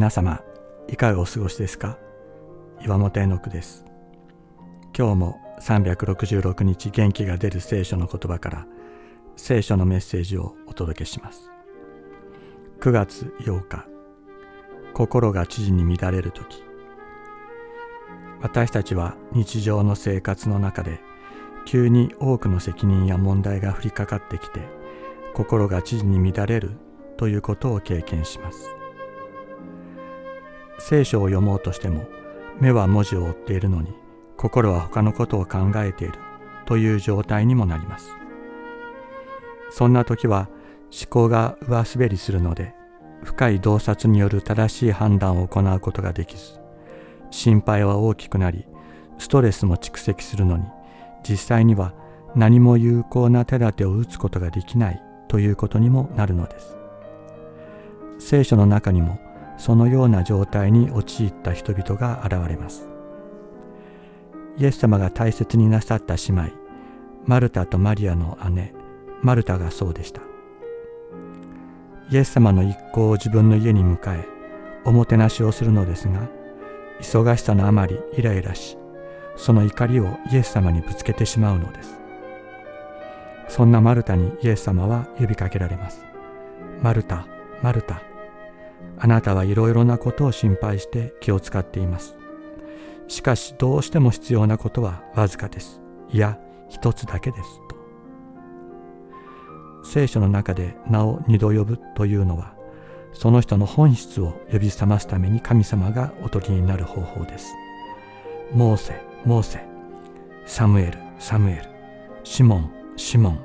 皆様いかがお過ごしですか？岩本絵の句です。今日も366日元気が出る聖書の言葉から聖書のメッセージをお届けします。9月8日心が知事に乱れる時。私たちは日常の生活の中で急に多くの責任や問題が降りかかってきて心が知事に乱れるということを経験します。聖書を読もうとしても目は文字を追っているのに心は他のことを考えているという状態にもなります。そんな時は思考が上滑りするので深い洞察による正しい判断を行うことができず心配は大きくなりストレスも蓄積するのに実際には何も有効な手立てを打つことができないということにもなるのです。聖書の中にもそのような状態に陥った人々が現れます。イエス様が大切になさった姉妹マルタとマリアの姉マルタがそうでした。イエス様の一行を自分の家に迎えおもてなしをするのですが忙しさのあまりイライラしその怒りをイエス様にぶつけてしまうのです。そんなマルタにイエス様は呼びかけられます。マルタマルタ。あなたはいろいろなことを心配して気を使っていますしかしどうしても必要なことはわずかですいや一つだけですと聖書の中で名を二度呼ぶというのはその人の本質を呼び覚ますために神様がおとりになる方法です。モーセ、モーセ、サムエル、サムエル、シモン、シモン。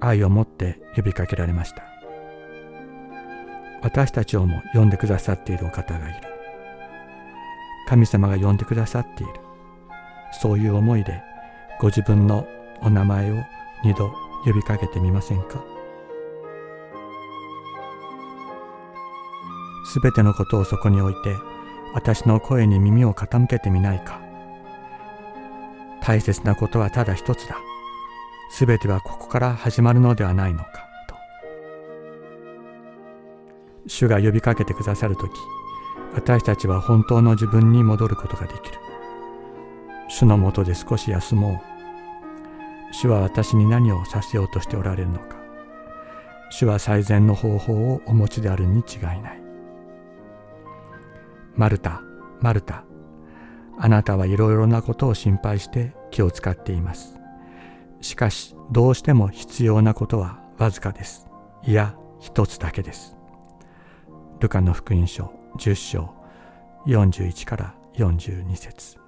愛を持って呼びかけられました。私たちをも呼んでくださっているお方がいる。神様が呼んでくださっている。そういう思いでご自分のお名前を二度呼びかけてみませんか？すべてのことをそこに置いて私の声に耳を傾けてみないか大切なことはただ一つだすべてはここから始まるのではないのか主が呼びかけてくださるとき私たちは本当の自分に戻ることができる主のもとで少し休もう主は私に何をさせようとしておられるのか主は最善の方法をお持ちであるに違いないマルタ、マルタ、あなたはいろいろなことを心配して気を使っています。しかし、どうしても必要なことはわずかです。いや、一つだけです。ルカの福音書10章41から42節。